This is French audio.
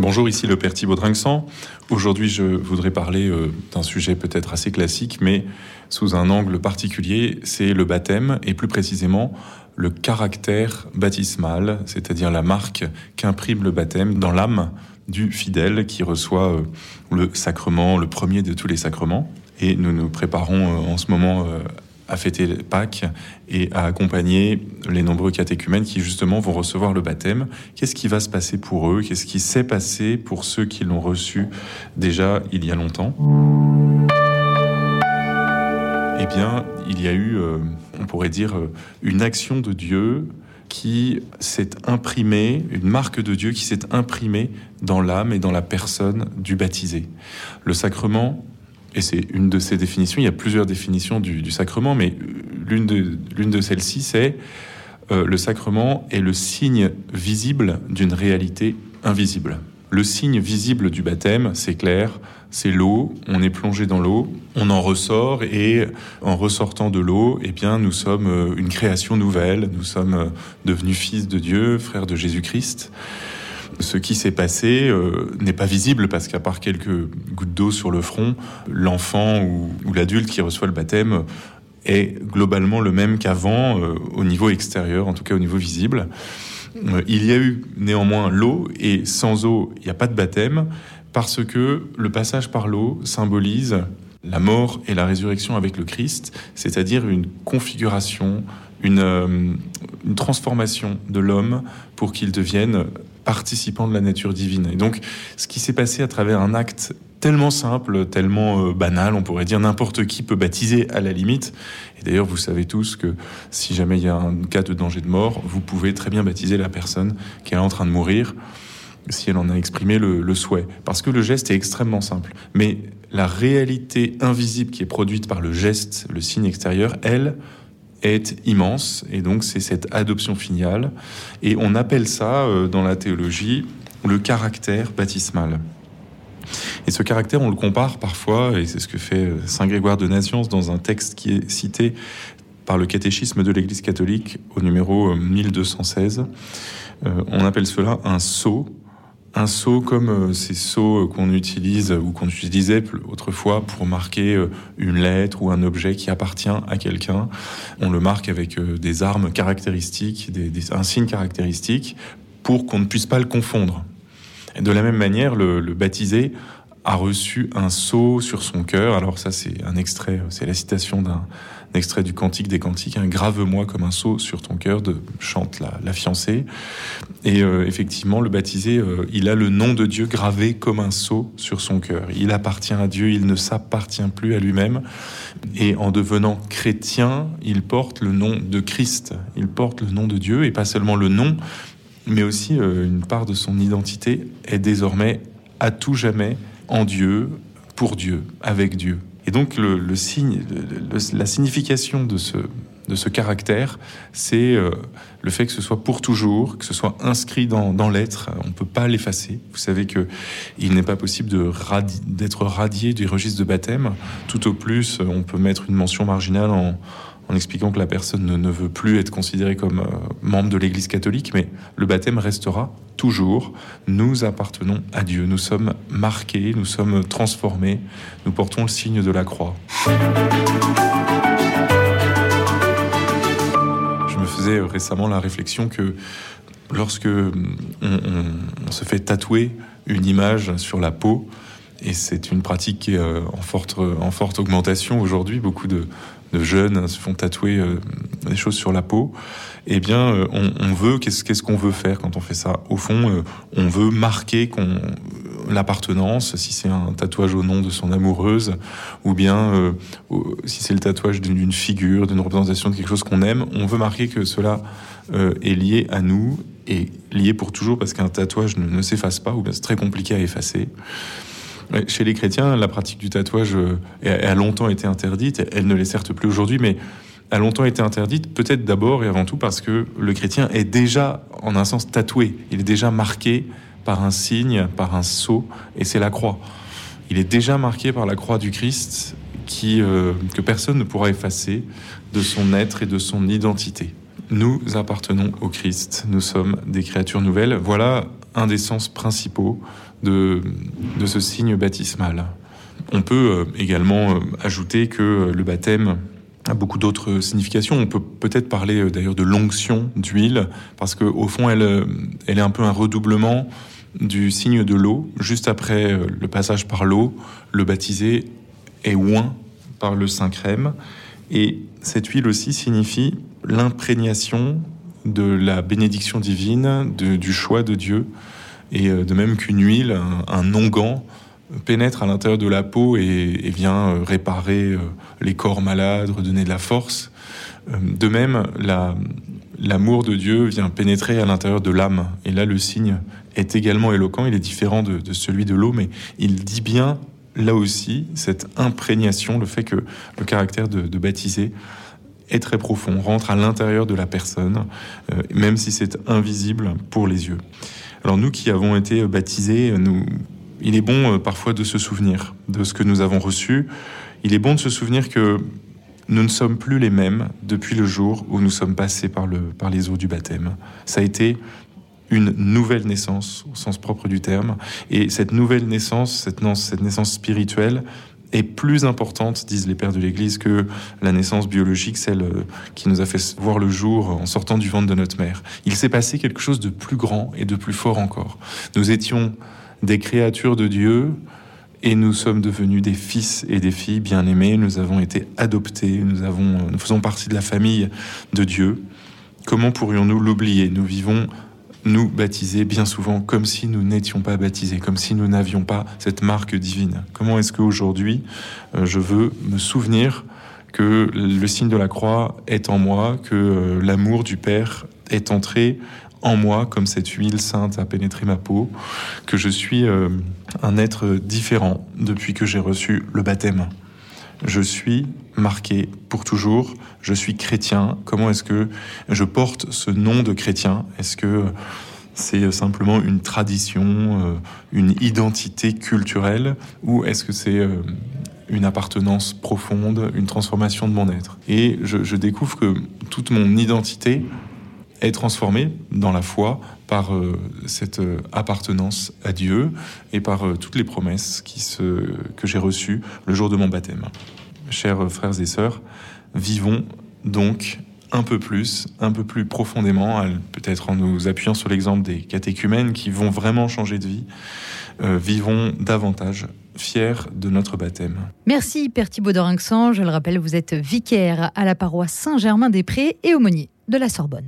Bonjour, ici le Père Thibaut Drinxan. Aujourd'hui, je voudrais parler euh, d'un sujet peut-être assez classique, mais sous un angle particulier, c'est le baptême, et plus précisément le caractère baptismal, c'est-à-dire la marque qu'imprime le baptême dans l'âme du fidèle qui reçoit euh, le sacrement, le premier de tous les sacrements. Et nous nous préparons euh, en ce moment à fêter Pâques et à accompagner les nombreux catéchumènes qui justement vont recevoir le baptême. Qu'est-ce qui va se passer pour eux? Qu'est-ce qui s'est passé pour ceux qui l'ont reçu déjà il y a longtemps? Eh bien, il y a eu, euh, on pourrait dire, euh, une action de Dieu qui s'est imprimée, une marque de Dieu qui s'est imprimée dans l'âme et dans la personne du baptisé. Le sacrement et c'est une de ces définitions. Il y a plusieurs définitions du, sacrement, mais l'une de, l'une de celles-ci, c'est euh, le sacrement est le signe visible d'une réalité invisible. Le signe visible du baptême, c'est clair, c'est l'eau. On est plongé dans l'eau, on en ressort et en ressortant de l'eau, eh bien, nous sommes euh, une création nouvelle. Nous sommes euh, devenus fils de Dieu, frères de Jésus-Christ. Ce qui s'est passé euh, n'est pas visible parce qu'à part quelques gouttes d'eau sur le front, l'enfant ou, l'adulte qui reçoit le baptême est globalement le même qu'avant euh, au niveau extérieur, en tout cas au niveau visible. Euh, il y a eu néanmoins l'eau et sans eau, il n'y a pas de baptême parce que le passage par l'eau symbolise la mort et la résurrection avec le Christ, c'est-à-dire une configuration, une, une transformation de l'homme pour qu'il devienne participant de la nature divine. Et donc, ce qui s'est passé à travers un acte tellement simple, tellement euh, banal, on pourrait dire n'importe qui peut baptiser à la limite. Et d'ailleurs, vous savez tous que si jamais il y a un cas de danger de mort, vous pouvez très bien baptiser la personne qui est en train de mourir si elle en a exprimé le, le souhait. Parce que le geste est extrêmement simple. Mais la réalité invisible qui est produite par le geste, le signe extérieur, elle, est immense et donc c'est cette adoption filiale et on appelle ça euh, dans la théologie le caractère baptismal. Et ce caractère, on le compare parfois, et c'est ce que fait euh, Saint Grégoire de Naziance dans un texte qui est cité par le catéchisme de l'Église catholique au numéro 1216. Euh, on appelle cela un sceau un sceau comme euh, ces sceaux euh, qu'on utilise ou qu'on utilisait autrefois pour marquer euh, une lettre ou un objet qui appartient à quelqu'un. On le marque avec des armes caractéristiques, des, un signe caractéristique pour qu'on ne puisse pas le confondre. De la même manière, le, le baptisé a reçu un sceau sur son cœur. Alors ça, c'est un extrait, c'est la citation d'un extrait du Cantique des Cantiques, un grave-moi comme un sceau sur ton cœur, de chante la, fiancée. Et euh, effectivement, le baptisé, euh, il a le nom de Dieu gravé comme un sceau sur son cœur. Il appartient à Dieu, il ne s'appartient plus à lui-même. Et en devenant chrétien, il porte le nom de Christ, il porte le nom de Dieu, et pas seulement le nom, mais aussi euh, une part de son identité est désormais à tout jamais en Dieu, pour Dieu, avec Dieu. Et donc le, signe, la signification de ce, de ce caractère, c'est euh, le fait que ce soit pour toujours, que ce soit inscrit dans, l'être. On ne peut pas l'effacer. Vous savez que il n'est pas possible d'être radié du registre de baptême. Tout au plus, on peut mettre une mention marginale en, en expliquant que la personne ne, veut plus être considérée comme euh, membre de l'Église catholique, mais le baptême restera toujours. Nous appartenons à Dieu, nous sommes marqués, nous sommes transformés, nous portons le signe de la croix. Je me faisais récemment la réflexion que lorsque on, se fait tatouer une image sur la peau, et c'est une pratique qui est euh, en forte, en forte augmentation aujourd'hui. Beaucoup de, de jeunes se font tatouer euh, des choses sur la peau, eh bien, euh, on, veut, qu'est-ce qu'on veut faire quand on fait ça? Au fond, euh, on veut marquer l'appartenance, si c'est un tatouage au nom de son amoureuse, ou bien si c'est le tatouage d'une figure, d'une représentation de quelque chose qu'on aime, on veut marquer que cela est lié à nous et lié pour toujours parce qu'un tatouage ne s'efface pas, ou bien c'est très compliqué à effacer. Chez les chrétiens, la pratique du tatouage euh, a longtemps été interdite. Elle ne l'est certes plus aujourd'hui, mais a longtemps été interdite, peut-être d'abord et avant tout parce que le chrétien est déjà, en un sens, tatoué. Il est déjà marqué par un signe, par un sceau, et c'est la croix. Il est déjà marqué par la croix du Christ qui, euh, que personne ne pourra effacer de son être et de son identité. Nous appartenons au Christ, nous sommes des créatures nouvelles. Voilà un des sens principaux de, de ce signe baptismal. On peut euh, également euh, ajouter que le baptême a beaucoup d'autres significations. On peut peut-être parler euh, d'ailleurs de l'onction d'huile, parce qu'au fond, elle, elle est un peu un redoublement du signe de l'eau. Juste après le passage par l'eau, le baptisé est oint par le Saint-Crème. Et cette huile aussi signifie l'imprégnation de la bénédiction divine, du choix de Dieu, et de même qu'une huile, un, onguent, pénètre à l'intérieur de la peau et, vient euh, réparer euh, les corps malades, redonner de la force. Euh, de même, l'amour de Dieu vient pénétrer à l'intérieur de l'âme. Et là, le signe est également éloquent. Il est différent de, celui de l'eau, mais il dit bien, là aussi, cette imprégnation, le fait que le caractère de, de baptisé est très profond, rentre à l'intérieur de la personne, même si c'est invisible pour les yeux. Alors nous qui avons été baptisés, nous il est bon euh, parfois de se souvenir de ce que nous avons reçu. Il est bon de se souvenir que nous ne sommes plus les mêmes depuis le jour où nous sommes passés par, le, par les eaux du baptême. Ça a été une nouvelle naissance au sens propre du terme. Et cette nouvelle naissance, cette naissance spirituelle, est plus importante, disent les pères de l'Église, que la naissance biologique, celle euh, qui nous a fait voir le jour en sortant du ventre de notre mère. Il s'est passé quelque chose de plus grand et de plus fort encore. Nous étions des créatures de Dieu et nous sommes devenus des fils et des filles bien-aimés. Nous avons été adoptés, nous, avons, nous faisons partie de la famille de Dieu. Comment pourrions-nous l'oublier? Nous vivons, nous, baptisés bien souvent comme si nous n'étions pas baptisés, comme si nous n'avions pas cette marque divine. Comment est-ce qu'aujourd'hui, euh, je veux me souvenir que le signe de la croix est en moi, que euh, l'amour du Père est entré en moi, comme cette huile sainte a pénétré ma peau, que je suis euh, un être différent depuis que j'ai reçu le baptême. Je suis marqué pour toujours, je suis chrétien. Comment est-ce que je porte ce nom de chrétien? Est-ce que c'est simplement une tradition, euh, une identité culturelle, ou est-ce que c'est euh, une appartenance profonde, une transformation de mon être? Et je, je découvre que toute mon identité est transformé dans la foi par euh, cette euh, appartenance à Dieu et par euh, toutes les promesses qui se, que j'ai reçues le jour de mon baptême. Chers frères et sœurs, vivons donc un peu plus, un peu plus profondément, peut-être en nous appuyant sur l'exemple des catéchumènes qui vont vraiment changer de vie, vivons davantage fiers de notre baptême. Merci Père Thibaud d'Orinxan. Je le rappelle, vous êtes vicaire à la paroisse Saint-Germain-des-Prés et aumônier de la Sorbonne.